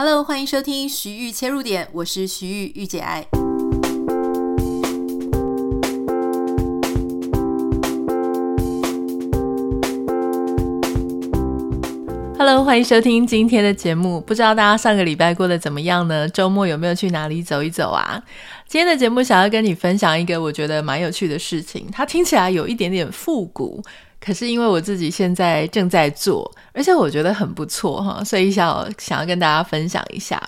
Hello，欢迎收听徐玉切入点，我是徐玉御姐爱。Hello，欢迎收听今天的节目。不知道大家上个礼拜过得怎么样呢？周末有没有去哪里走一走啊？今天的节目想要跟你分享一个我觉得蛮有趣的事情，它听起来有一点点复古。可是因为我自己现在正在做，而且我觉得很不错哈，所以想想要跟大家分享一下。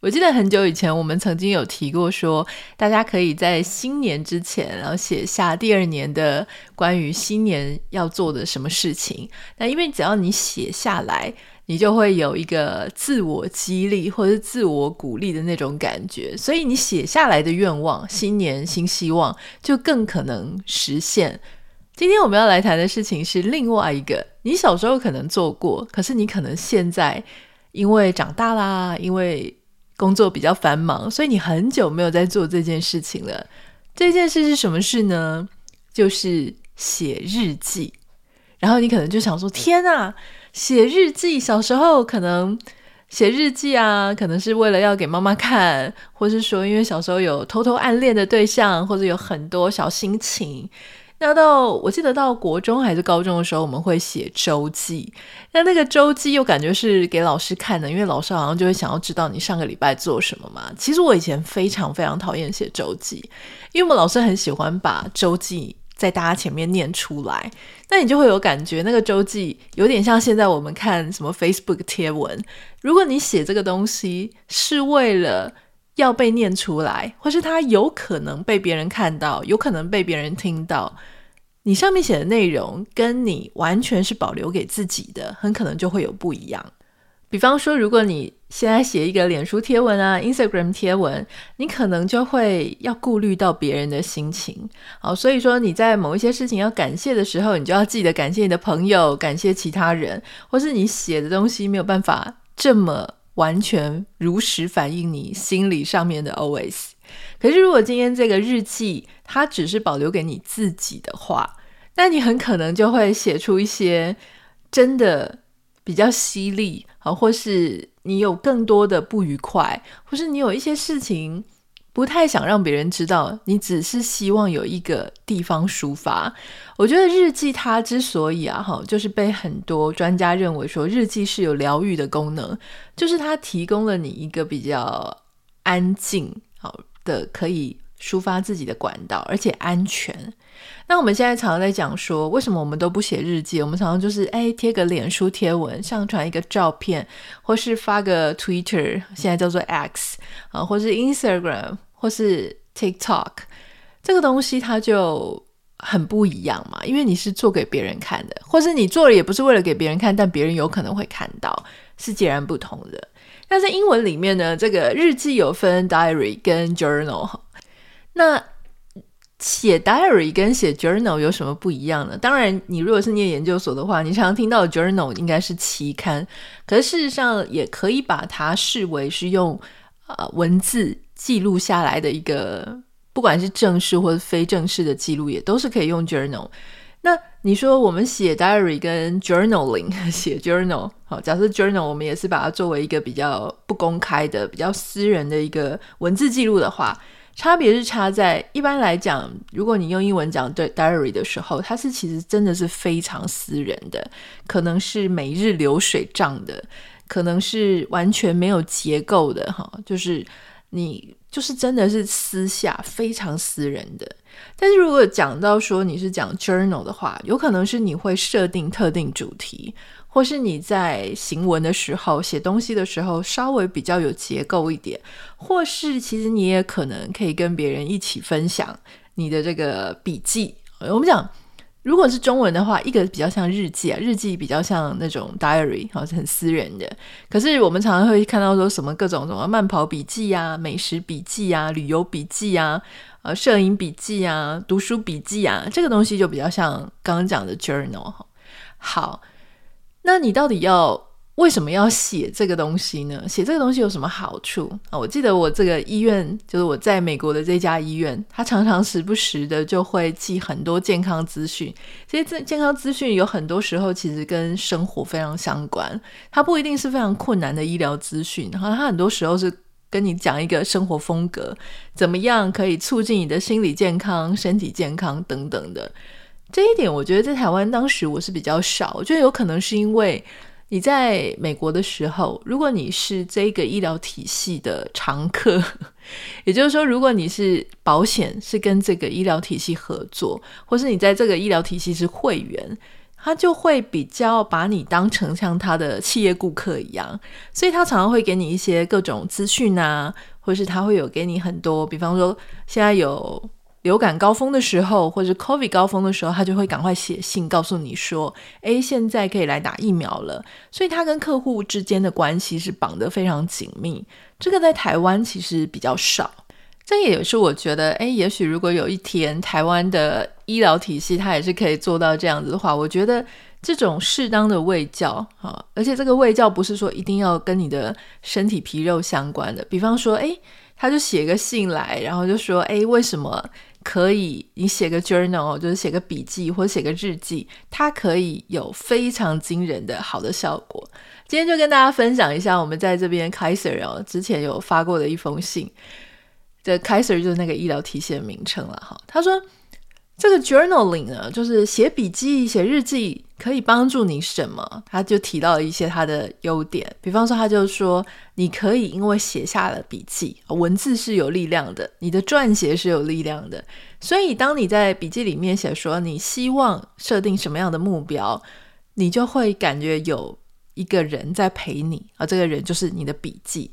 我记得很久以前我们曾经有提过说，大家可以在新年之前，然后写下第二年的关于新年要做的什么事情。那因为只要你写下来，你就会有一个自我激励或者自我鼓励的那种感觉，所以你写下来的愿望，新年新希望，就更可能实现。今天我们要来谈的事情是另外一个，你小时候可能做过，可是你可能现在因为长大啦，因为工作比较繁忙，所以你很久没有在做这件事情了。这件事是什么事呢？就是写日记。然后你可能就想说：“天啊，写日记！小时候可能写日记啊，可能是为了要给妈妈看，或是说因为小时候有偷偷暗恋的对象，或者有很多小心情。”那到我记得到国中还是高中的时候，我们会写周记。那那个周记又感觉是给老师看的，因为老师好像就会想要知道你上个礼拜做什么嘛。其实我以前非常非常讨厌写周记，因为我们老师很喜欢把周记在大家前面念出来，那你就会有感觉，那个周记有点像现在我们看什么 Facebook 贴文。如果你写这个东西是为了要被念出来，或是它有可能被别人看到，有可能被别人听到，你上面写的内容跟你完全是保留给自己的，很可能就会有不一样。比方说，如果你现在写一个脸书贴文啊、Instagram 贴文，你可能就会要顾虑到别人的心情。好，所以说你在某一些事情要感谢的时候，你就要记得感谢你的朋友，感谢其他人，或是你写的东西没有办法这么。完全如实反映你心理上面的 OS。可是，如果今天这个日记它只是保留给你自己的话，那你很可能就会写出一些真的比较犀利啊，或是你有更多的不愉快，或是你有一些事情。不太想让别人知道，你只是希望有一个地方抒发。我觉得日记它之所以啊，哈，就是被很多专家认为说日记是有疗愈的功能，就是它提供了你一个比较安静好的可以抒发自己的管道，而且安全。那我们现在常常在讲说，为什么我们都不写日记？我们常常就是哎贴个脸书贴文，上传一个照片，或是发个 Twitter，现在叫做 X 啊，或是 Instagram，或是 TikTok，这个东西它就很不一样嘛，因为你是做给别人看的，或是你做了也不是为了给别人看，但别人有可能会看到，是截然不同的。那在英文里面呢，这个日记有分 Diary 跟 Journal，那。写 diary 跟写 journal 有什么不一样呢？当然，你如果是念研究所的话，你常常听到 journal 应该是期刊，可是事实上也可以把它视为是用呃文字记录下来的一个，不管是正式或者非正式的记录，也都是可以用 journal。那你说我们写 diary 跟 journaling 写 journal，好，假设 journal 我们也是把它作为一个比较不公开的、比较私人的一个文字记录的话。差别是差在，一般来讲，如果你用英文讲对 diary 的时候，它是其实真的是非常私人的，可能是每日流水账的，可能是完全没有结构的，哈，就是你就是真的是私下非常私人的。但是如果讲到说你是讲 journal 的话，有可能是你会设定特定主题。或是你在行文的时候、写东西的时候，稍微比较有结构一点；或是其实你也可能可以跟别人一起分享你的这个笔记。我们讲，如果是中文的话，一个比较像日记啊，日记比较像那种 diary，好像很私人的。可是我们常常会看到说什么各种什么慢跑笔记啊、美食笔记啊、旅游笔记啊、呃、摄影笔记啊、读书笔记啊，这个东西就比较像刚刚讲的 journal。好。那你到底要为什么要写这个东西呢？写这个东西有什么好处啊？我记得我这个医院，就是我在美国的这家医院，它常常时不时的就会寄很多健康资讯。这些健康资讯有很多时候其实跟生活非常相关，它不一定是非常困难的医疗资讯，然后它很多时候是跟你讲一个生活风格，怎么样可以促进你的心理健康、身体健康等等的。这一点我觉得在台湾当时我是比较少，我觉得有可能是因为。你在美国的时候，如果你是这个医疗体系的常客，也就是说，如果你是保险是跟这个医疗体系合作，或是你在这个医疗体系是会员，他就会比较把你当成像他的企业顾客一样，所以他常常会给你一些各种资讯啊，或是他会有给你很多，比方说现在有。流感高峰的时候，或者 COVID 高峰的时候，他就会赶快写信告诉你说：“诶，现在可以来打疫苗了。”所以他跟客户之间的关系是绑得非常紧密。这个在台湾其实比较少。这也是我觉得，诶，也许如果有一天台湾的医疗体系它也是可以做到这样子的话，我觉得这种适当的卫教啊，而且这个卫教不是说一定要跟你的身体皮肉相关的。比方说，诶，他就写个信来，然后就说：“诶，为什么？”可以，你写个 journal，就是写个笔记或写个日记，它可以有非常惊人的好的效果。今天就跟大家分享一下，我们在这边 Kaiser 哦，之前有发过的一封信。这 Kaiser 就是那个医疗体系的名称了哈。他说。这个 journaling 呢，就是写笔记、写日记，可以帮助你什么？他就提到一些他的优点，比方说，他就说，你可以因为写下了笔记，文字是有力量的，你的撰写是有力量的，所以当你在笔记里面写说你希望设定什么样的目标，你就会感觉有一个人在陪你，而这个人就是你的笔记，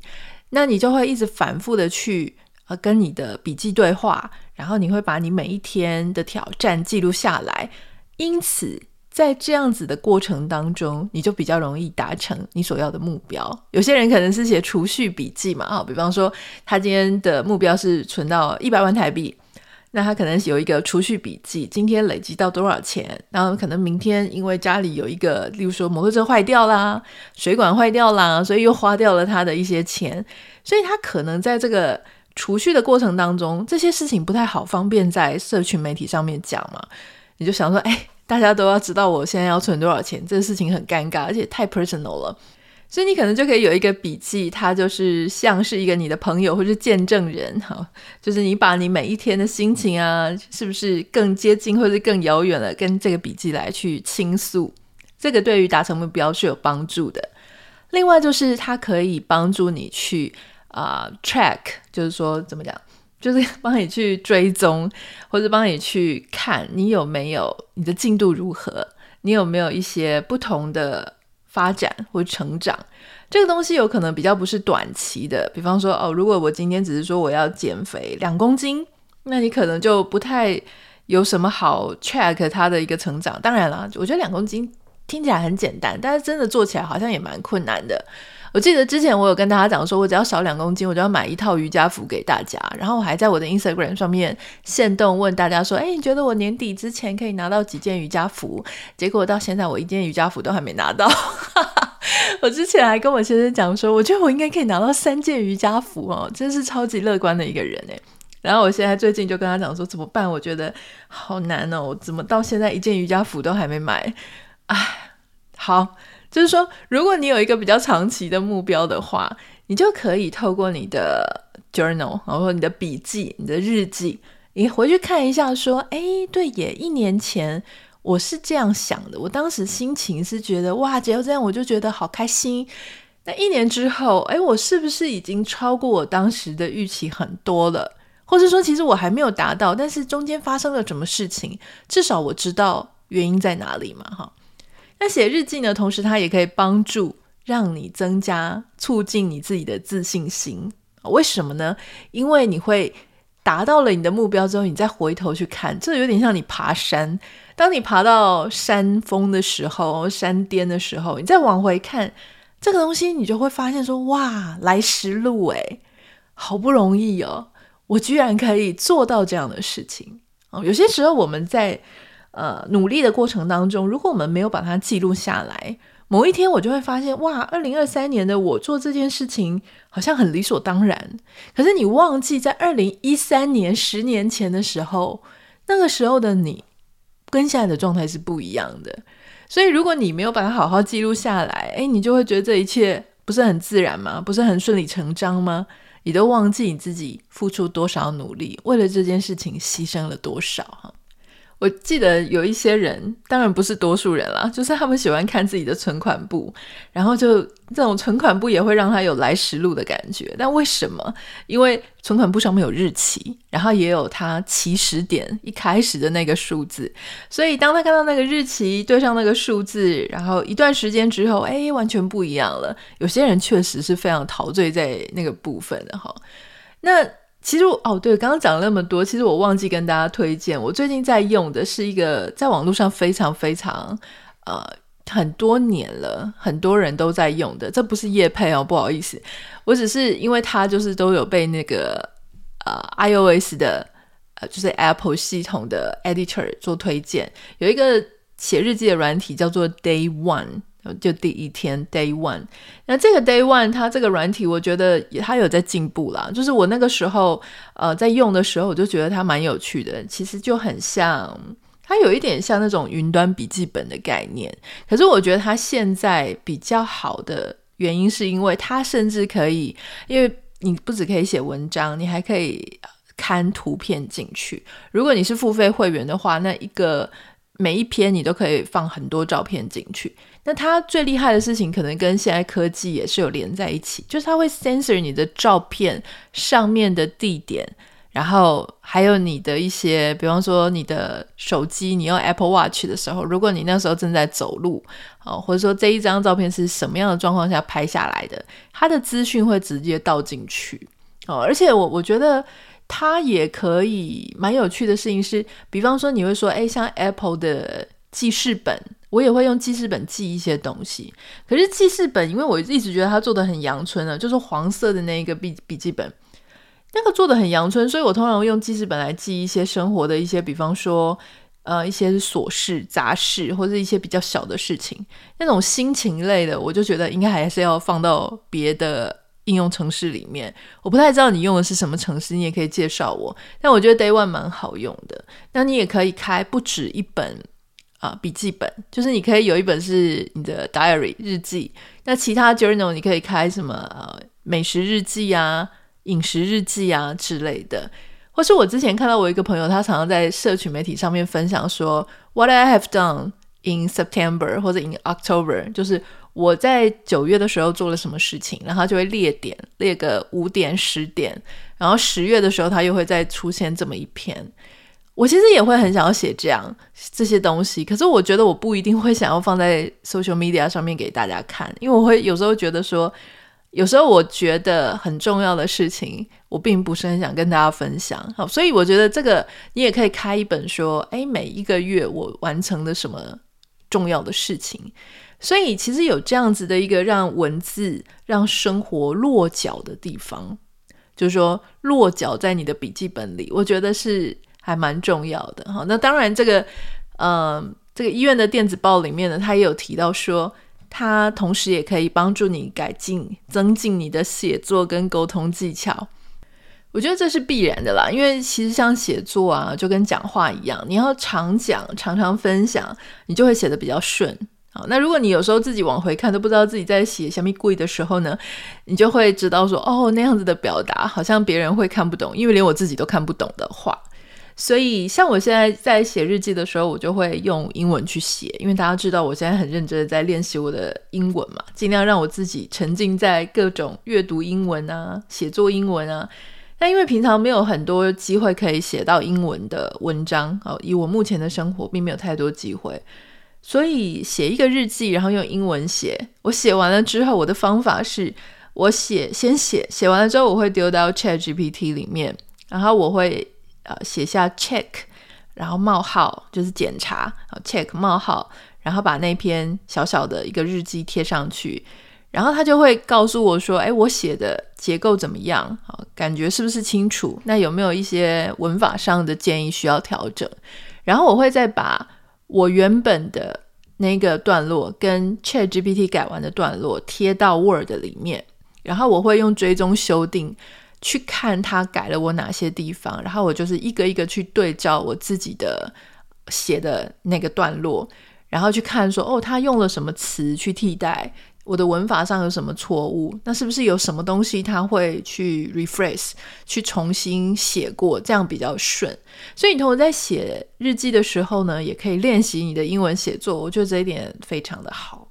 那你就会一直反复的去。呃，跟你的笔记对话，然后你会把你每一天的挑战记录下来，因此在这样子的过程当中，你就比较容易达成你所要的目标。有些人可能是写储蓄笔记嘛，啊，比方说他今天的目标是存到一百万台币，那他可能有一个储蓄笔记，今天累积到多少钱，然后可能明天因为家里有一个，例如说摩托车坏掉啦，水管坏掉啦，所以又花掉了他的一些钱，所以他可能在这个。储蓄的过程当中，这些事情不太好方便在社群媒体上面讲嘛？你就想说，哎，大家都要知道我现在要存多少钱，这个事情很尴尬，而且太 personal 了。所以你可能就可以有一个笔记，它就是像是一个你的朋友或是见证人哈，就是你把你每一天的心情啊，是不是更接近或是更遥远了，跟这个笔记来去倾诉，这个对于达成目标是有帮助的。另外就是它可以帮助你去。啊、，track 就是说怎么讲，就是帮你去追踪，或者帮你去看你有没有你的进度如何，你有没有一些不同的发展或成长。这个东西有可能比较不是短期的，比方说哦，如果我今天只是说我要减肥两公斤，那你可能就不太有什么好 track 它的一个成长。当然了，我觉得两公斤听起来很简单，但是真的做起来好像也蛮困难的。我记得之前我有跟大家讲说，我只要少两公斤，我就要买一套瑜伽服给大家。然后我还在我的 Instagram 上面限动问大家说：“哎，你觉得我年底之前可以拿到几件瑜伽服？”结果到现在我一件瑜伽服都还没拿到。我之前还跟我先生讲说，我觉得我应该可以拿到三件瑜伽服哦，真是超级乐观的一个人哎。然后我现在最近就跟他讲说怎么办？我觉得好难哦，我怎么到现在一件瑜伽服都还没买？哎，好。就是说，如果你有一个比较长期的目标的话，你就可以透过你的 journal，然后你的笔记、你的日记，你回去看一下，说，哎，对耶，一年前我是这样想的，我当时心情是觉得，哇，只要这样我就觉得好开心。那一年之后，哎，我是不是已经超过我当时的预期很多了？或者说，其实我还没有达到，但是中间发生了什么事情，至少我知道原因在哪里嘛，哈。那写日记呢，同时它也可以帮助让你增加、促进你自己的自信心。为什么呢？因为你会达到了你的目标之后，你再回头去看，这有点像你爬山。当你爬到山峰的时候、山巅的时候，你再往回看这个东西，你就会发现说：哇，来时路诶，好不容易哦，我居然可以做到这样的事情。哦，有些时候我们在。呃，努力的过程当中，如果我们没有把它记录下来，某一天我就会发现，哇，二零二三年的我做这件事情好像很理所当然。可是你忘记，在二零一三年十年前的时候，那个时候的你跟现在的状态是不一样的。所以如果你没有把它好好记录下来，诶，你就会觉得这一切不是很自然吗？不是很顺理成章吗？你都忘记你自己付出多少努力，为了这件事情牺牲了多少哈。我记得有一些人，当然不是多数人啦，就是他们喜欢看自己的存款簿，然后就这种存款簿也会让他有来时路的感觉。但为什么？因为存款簿上面有日期，然后也有他起始点一开始的那个数字，所以当他看到那个日期对上那个数字，然后一段时间之后，哎，完全不一样了。有些人确实是非常陶醉在那个部分的哈。那。其实哦，对，刚刚讲了那么多，其实我忘记跟大家推荐，我最近在用的是一个在网络上非常非常呃很多年了，很多人都在用的，这不是叶配哦，不好意思，我只是因为它就是都有被那个呃 iOS 的呃就是 Apple 系统的 Editor 做推荐，有一个写日记的软体叫做 Day One。就第一天，Day One。那这个 Day One，它这个软体，我觉得它有在进步啦。就是我那个时候，呃，在用的时候，我就觉得它蛮有趣的。其实就很像，它有一点像那种云端笔记本的概念。可是我觉得它现在比较好的原因，是因为它甚至可以，因为你不只可以写文章，你还可以看图片进去。如果你是付费会员的话，那一个每一篇你都可以放很多照片进去。那它最厉害的事情，可能跟现在科技也是有连在一起，就是它会 censor 你的照片上面的地点，然后还有你的一些，比方说你的手机，你用 Apple Watch 的时候，如果你那时候正在走路，哦，或者说这一张照片是什么样的状况下拍下来的，它的资讯会直接倒进去，哦，而且我我觉得它也可以蛮有趣的事情是，比方说你会说，哎，像 Apple 的记事本。我也会用记事本记一些东西，可是记事本，因为我一直觉得它做的很阳春啊，就是黄色的那一个笔笔记本，那个做的很阳春，所以我通常用记事本来记一些生活的一些，比方说，呃，一些琐事、杂事，或者一些比较小的事情，那种心情类的，我就觉得应该还是要放到别的应用程式里面。我不太知道你用的是什么程式，你也可以介绍我。但我觉得 Day One 蛮好用的，那你也可以开不止一本。啊，笔记本。就是你可以有一本是你的 diary 日记，那其他 journal 你可以开什么呃美食日记啊、饮食日记啊之类的，或是我之前看到我一个朋友，他常常在社群媒体上面分享说 What I have done in September 或者 in October，就是我在九月的时候做了什么事情，然后他就会列点，列个五点、十点，然后十月的时候他又会再出现这么一篇。我其实也会很想要写这样这些东西，可是我觉得我不一定会想要放在 social media 上面给大家看，因为我会有时候觉得说，有时候我觉得很重要的事情，我并不是很想跟大家分享。好，所以我觉得这个你也可以开一本说，诶，每一个月我完成了什么重要的事情。所以其实有这样子的一个让文字让生活落脚的地方，就是说落脚在你的笔记本里，我觉得是。还蛮重要的哈，那当然这个，呃，这个医院的电子报里面呢，他也有提到说，它同时也可以帮助你改进、增进你的写作跟沟通技巧。我觉得这是必然的啦，因为其实像写作啊，就跟讲话一样，你要常讲、常常分享，你就会写得比较顺。好，那如果你有时候自己往回看都不知道自己在写什么鬼的时候呢，你就会知道说，哦，那样子的表达好像别人会看不懂，因为连我自己都看不懂的话。所以，像我现在在写日记的时候，我就会用英文去写，因为大家知道我现在很认真的在练习我的英文嘛，尽量让我自己沉浸在各种阅读英文啊、写作英文啊。但因为平常没有很多机会可以写到英文的文章，哦，以我目前的生活并没有太多机会，所以写一个日记，然后用英文写。我写完了之后，我的方法是我写先写，写完了之后我会丢到 ChatGPT 里面，然后我会。呃，写下 check，然后冒号就是检查，check 冒号，然后把那篇小小的一个日记贴上去，然后他就会告诉我说，哎，我写的结构怎么样？啊，感觉是不是清楚？那有没有一些文法上的建议需要调整？然后我会再把我原本的那个段落跟 ChatGPT 改完的段落贴到 Word 里面，然后我会用追踪修订去看他改了我哪些地方，然后我就是一个一个去对照我自己的写的那个段落，然后去看说哦，他用了什么词去替代。我的文法上有什么错误？那是不是有什么东西他会去 rephrase，去重新写过，这样比较顺？所以你同学在写日记的时候呢，也可以练习你的英文写作。我觉得这一点非常的好。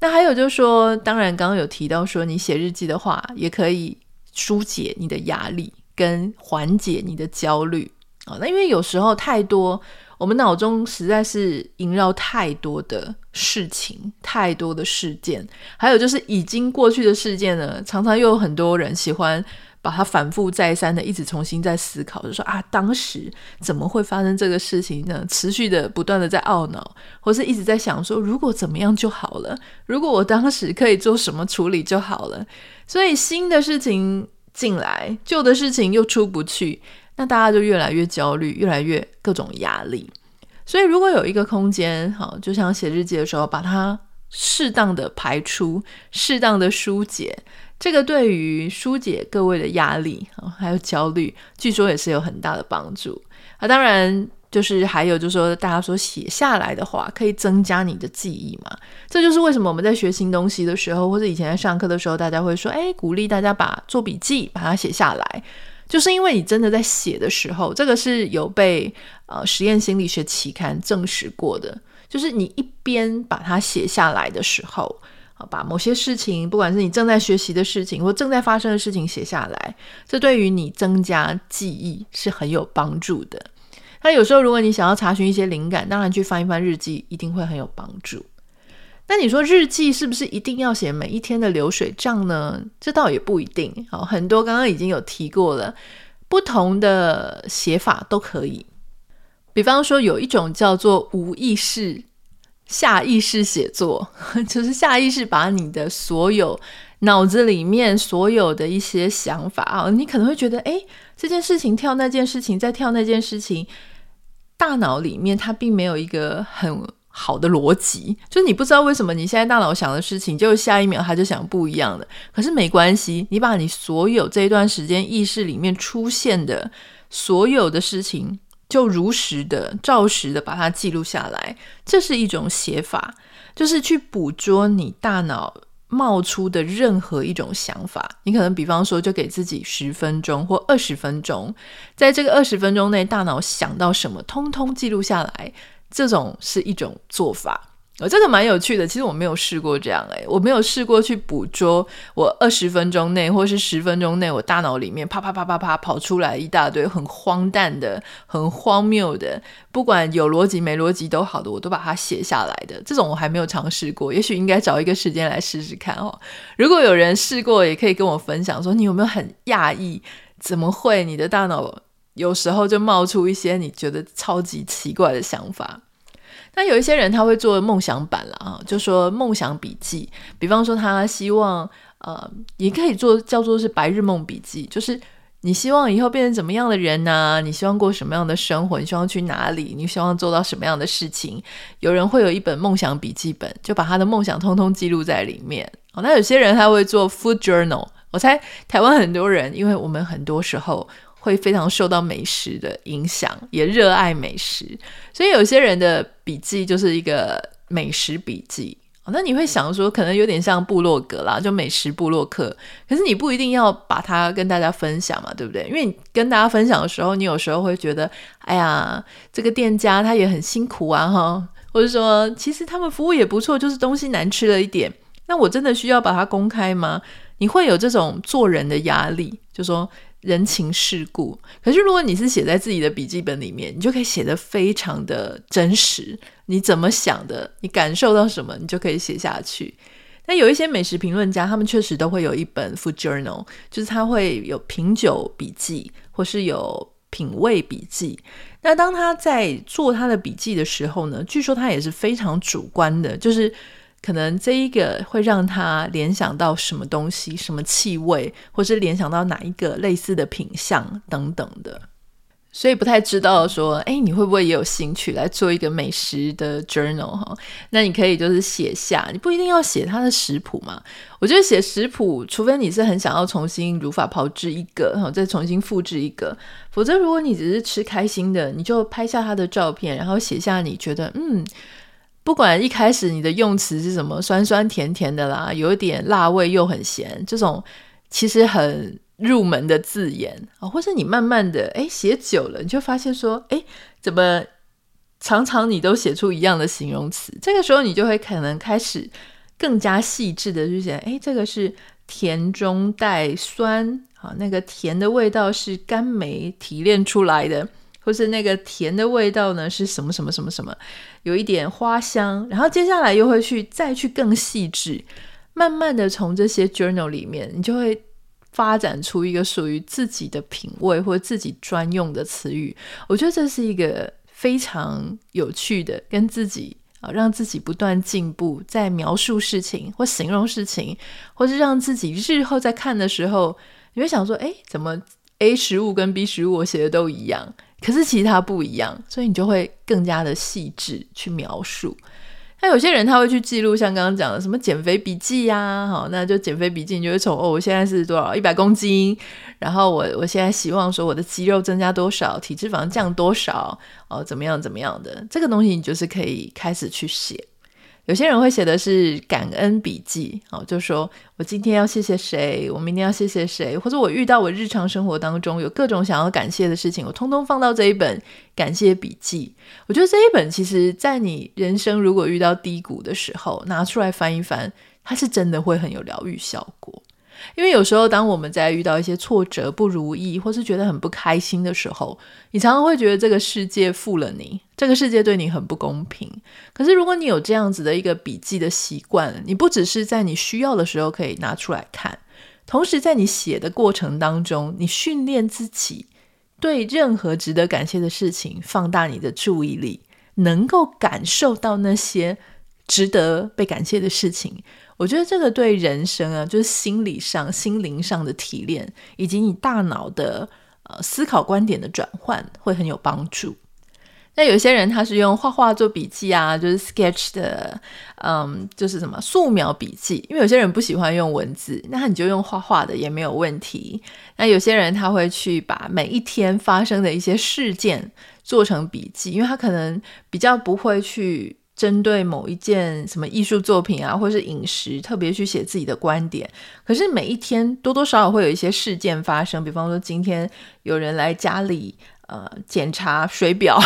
那还有就是说，当然刚刚有提到说，你写日记的话，也可以疏解你的压力，跟缓解你的焦虑啊。那因为有时候太多。我们脑中实在是萦绕太多的事情，太多的事件，还有就是已经过去的事件呢，常常又有很多人喜欢把它反复再三的一直重新再思考，就说啊，当时怎么会发生这个事情呢？持续的不断的在懊恼，或是一直在想说，如果怎么样就好了，如果我当时可以做什么处理就好了。所以新的事情进来，旧的事情又出不去。那大家就越来越焦虑，越来越各种压力。所以，如果有一个空间，好，就像写日记的时候，把它适当的排出，适当的疏解，这个对于疏解各位的压力啊，还有焦虑，据说也是有很大的帮助。啊，当然，就是还有就是说，大家说写下来的话，可以增加你的记忆嘛。这就是为什么我们在学新东西的时候，或者以前在上课的时候，大家会说，哎，鼓励大家把做笔记，把它写下来。就是因为你真的在写的时候，这个是有被呃实验心理学期刊证实过的。就是你一边把它写下来的时候，好，把某些事情，不管是你正在学习的事情或正在发生的事情写下来，这对于你增加记忆是很有帮助的。那有时候如果你想要查询一些灵感，当然去翻一翻日记一定会很有帮助。那你说日记是不是一定要写每一天的流水账呢？这倒也不一定。好，很多刚刚已经有提过了，不同的写法都可以。比方说，有一种叫做无意识、下意识写作，就是下意识把你的所有脑子里面所有的一些想法啊，你可能会觉得，诶，这件事情跳那件事情，再跳那件事情，大脑里面它并没有一个很。好的逻辑，就是你不知道为什么你现在大脑想的事情，就下一秒他就想不一样的。可是没关系，你把你所有这一段时间意识里面出现的所有的事情，就如实的、照实的把它记录下来，这是一种写法，就是去捕捉你大脑冒出的任何一种想法。你可能比方说，就给自己十分钟或二十分钟，在这个二十分钟内，大脑想到什么，通通记录下来。这种是一种做法，哦，这个蛮有趣的。其实我没有试过这样，诶，我没有试过去捕捉我二十分钟内或是十分钟内，我大脑里面啪啪啪啪啪跑出来一大堆很荒诞的、很荒谬的，不管有逻辑没逻辑都好的，我都把它写下来的。这种我还没有尝试过，也许应该找一个时间来试试看哦。如果有人试过，也可以跟我分享，说你有没有很讶异，怎么会你的大脑？有时候就冒出一些你觉得超级奇怪的想法。那有一些人他会做梦想版了啊，就说梦想笔记。比方说他希望呃，也可以做叫做是白日梦笔记，就是你希望以后变成怎么样的人呢、你希望过什么样的生活？你希望去哪里？你希望做到什么样的事情？有人会有一本梦想笔记本，就把他的梦想通通记录在里面。哦，那有些人他会做 food journal。我猜台湾很多人，因为我们很多时候。会非常受到美食的影响，也热爱美食，所以有些人的笔记就是一个美食笔记。那你会想说，可能有点像部落格啦，就美食部落客。可是你不一定要把它跟大家分享嘛，对不对？因为你跟大家分享的时候，你有时候会觉得，哎呀，这个店家他也很辛苦啊，哈，或者说其实他们服务也不错，就是东西难吃了一点。那我真的需要把它公开吗？你会有这种做人的压力，就说。人情世故，可是如果你是写在自己的笔记本里面，你就可以写得非常的真实。你怎么想的，你感受到什么，你就可以写下去。那有一些美食评论家，他们确实都会有一本 food journal，就是他会有品酒笔记，或是有品味笔记。那当他在做他的笔记的时候呢，据说他也是非常主观的，就是。可能这一个会让他联想到什么东西、什么气味，或是联想到哪一个类似的品相等等的。所以不太知道说，哎，你会不会也有兴趣来做一个美食的 journal 哈？那你可以就是写下，你不一定要写它的食谱嘛。我觉得写食谱，除非你是很想要重新如法炮制一个，然后再重新复制一个，否则如果你只是吃开心的，你就拍下它的照片，然后写下你觉得嗯，不管一开始你的用词是什么，酸酸甜甜的啦，有一点辣味又很咸，这种其实很。入门的字眼啊，或是你慢慢的诶写久了，你就发现说，诶怎么常常你都写出一样的形容词？这个时候你就会可能开始更加细致的去写，诶这个是甜中带酸啊，那个甜的味道是甘梅提炼出来的，或是那个甜的味道呢是什么什么什么什么，有一点花香，然后接下来又会去再去更细致，慢慢的从这些 journal 里面，你就会。发展出一个属于自己的品味或自己专用的词语，我觉得这是一个非常有趣的，跟自己啊，让自己不断进步，在描述事情或形容事情，或是让自己日后在看的时候，你会想说，诶，怎么 A 食物跟 B 食物我写的都一样，可是其他不一样，所以你就会更加的细致去描述。那有些人他会去记录，像刚刚讲的什么减肥笔记呀、啊，好，那就减肥笔记，你就会从哦，我现在是多少一百公斤，然后我我现在希望说我的肌肉增加多少，体脂肪降多少，哦，怎么样怎么样的，这个东西你就是可以开始去写。有些人会写的是感恩笔记，哦，就说我今天要谢谢谁，我明天要谢谢谁，或者我遇到我日常生活当中有各种想要感谢的事情，我通通放到这一本感谢笔记。我觉得这一本其实，在你人生如果遇到低谷的时候，拿出来翻一翻，它是真的会很有疗愈效果。因为有时候，当我们在遇到一些挫折、不如意，或是觉得很不开心的时候，你常常会觉得这个世界负了你，这个世界对你很不公平。可是，如果你有这样子的一个笔记的习惯，你不只是在你需要的时候可以拿出来看，同时在你写的过程当中，你训练自己对任何值得感谢的事情放大你的注意力，能够感受到那些值得被感谢的事情。我觉得这个对人生啊，就是心理上、心灵上的提炼，以及你大脑的呃思考观点的转换，会很有帮助。那有些人他是用画画做笔记啊，就是 sketch 的，嗯，就是什么素描笔记。因为有些人不喜欢用文字，那你就用画画的也没有问题。那有些人他会去把每一天发生的一些事件做成笔记，因为他可能比较不会去。针对某一件什么艺术作品啊，或是饮食，特别去写自己的观点。可是每一天多多少少会有一些事件发生，比方说今天有人来家里呃检查水表，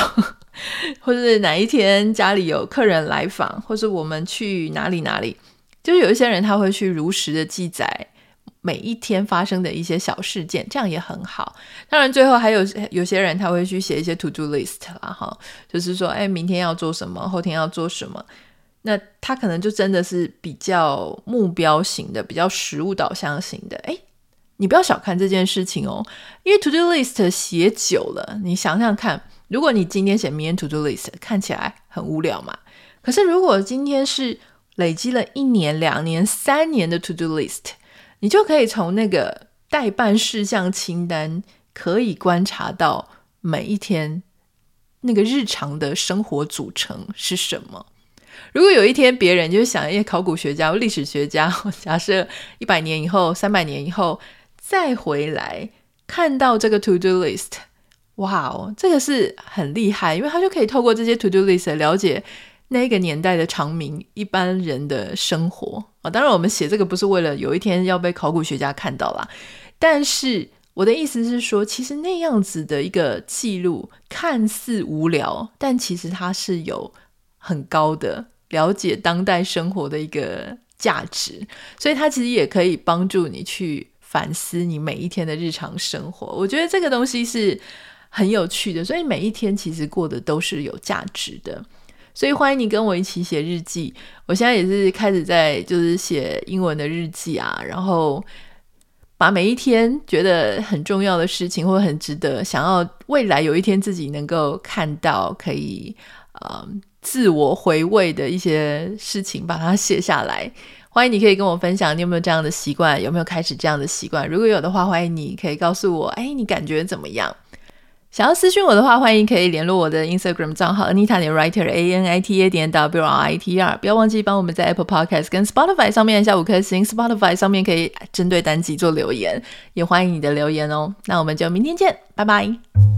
或是哪一天家里有客人来访，或是我们去哪里哪里，就是有一些人他会去如实的记载。每一天发生的一些小事件，这样也很好。当然，最后还有有些人他会去写一些 to do list 啦，哈，就是说，哎，明天要做什么，后天要做什么。那他可能就真的是比较目标型的，比较实务导向型的。哎，你不要小看这件事情哦，因为 to do list 写久了，你想想看，如果你今天写明天 to do list，看起来很无聊嘛。可是如果今天是累积了一年、两年、三年的 to do list，你就可以从那个待办事项清单，可以观察到每一天那个日常的生活组成是什么。如果有一天别人就想，一些考古学家或历史学家，假设一百年以后、三百年以后再回来看到这个 to do list，哇哦，这个是很厉害，因为他就可以透过这些 to do list 了解。那个年代的长明一般人的生活啊，当然我们写这个不是为了有一天要被考古学家看到啦。但是我的意思是说，其实那样子的一个记录看似无聊，但其实它是有很高的了解当代生活的一个价值，所以它其实也可以帮助你去反思你每一天的日常生活。我觉得这个东西是很有趣的，所以每一天其实过得都是有价值的。所以欢迎你跟我一起写日记。我现在也是开始在就是写英文的日记啊，然后把每一天觉得很重要的事情或很值得想要未来有一天自己能够看到可以呃自我回味的一些事情，把它写下来。欢迎你可以跟我分享，你有没有这样的习惯？有没有开始这样的习惯？如果有的话，欢迎你可以告诉我，哎，你感觉怎么样？想要私讯我的话，欢迎可以联络我的 Instagram 账号 Anita 点 Writer A N I T A 点 W R I T R。不要忘记帮我们在 Apple Podcast 跟 Spotify 上面按下五颗星，Spotify 上面可以针对单集做留言，也欢迎你的留言哦。那我们就明天见，拜拜。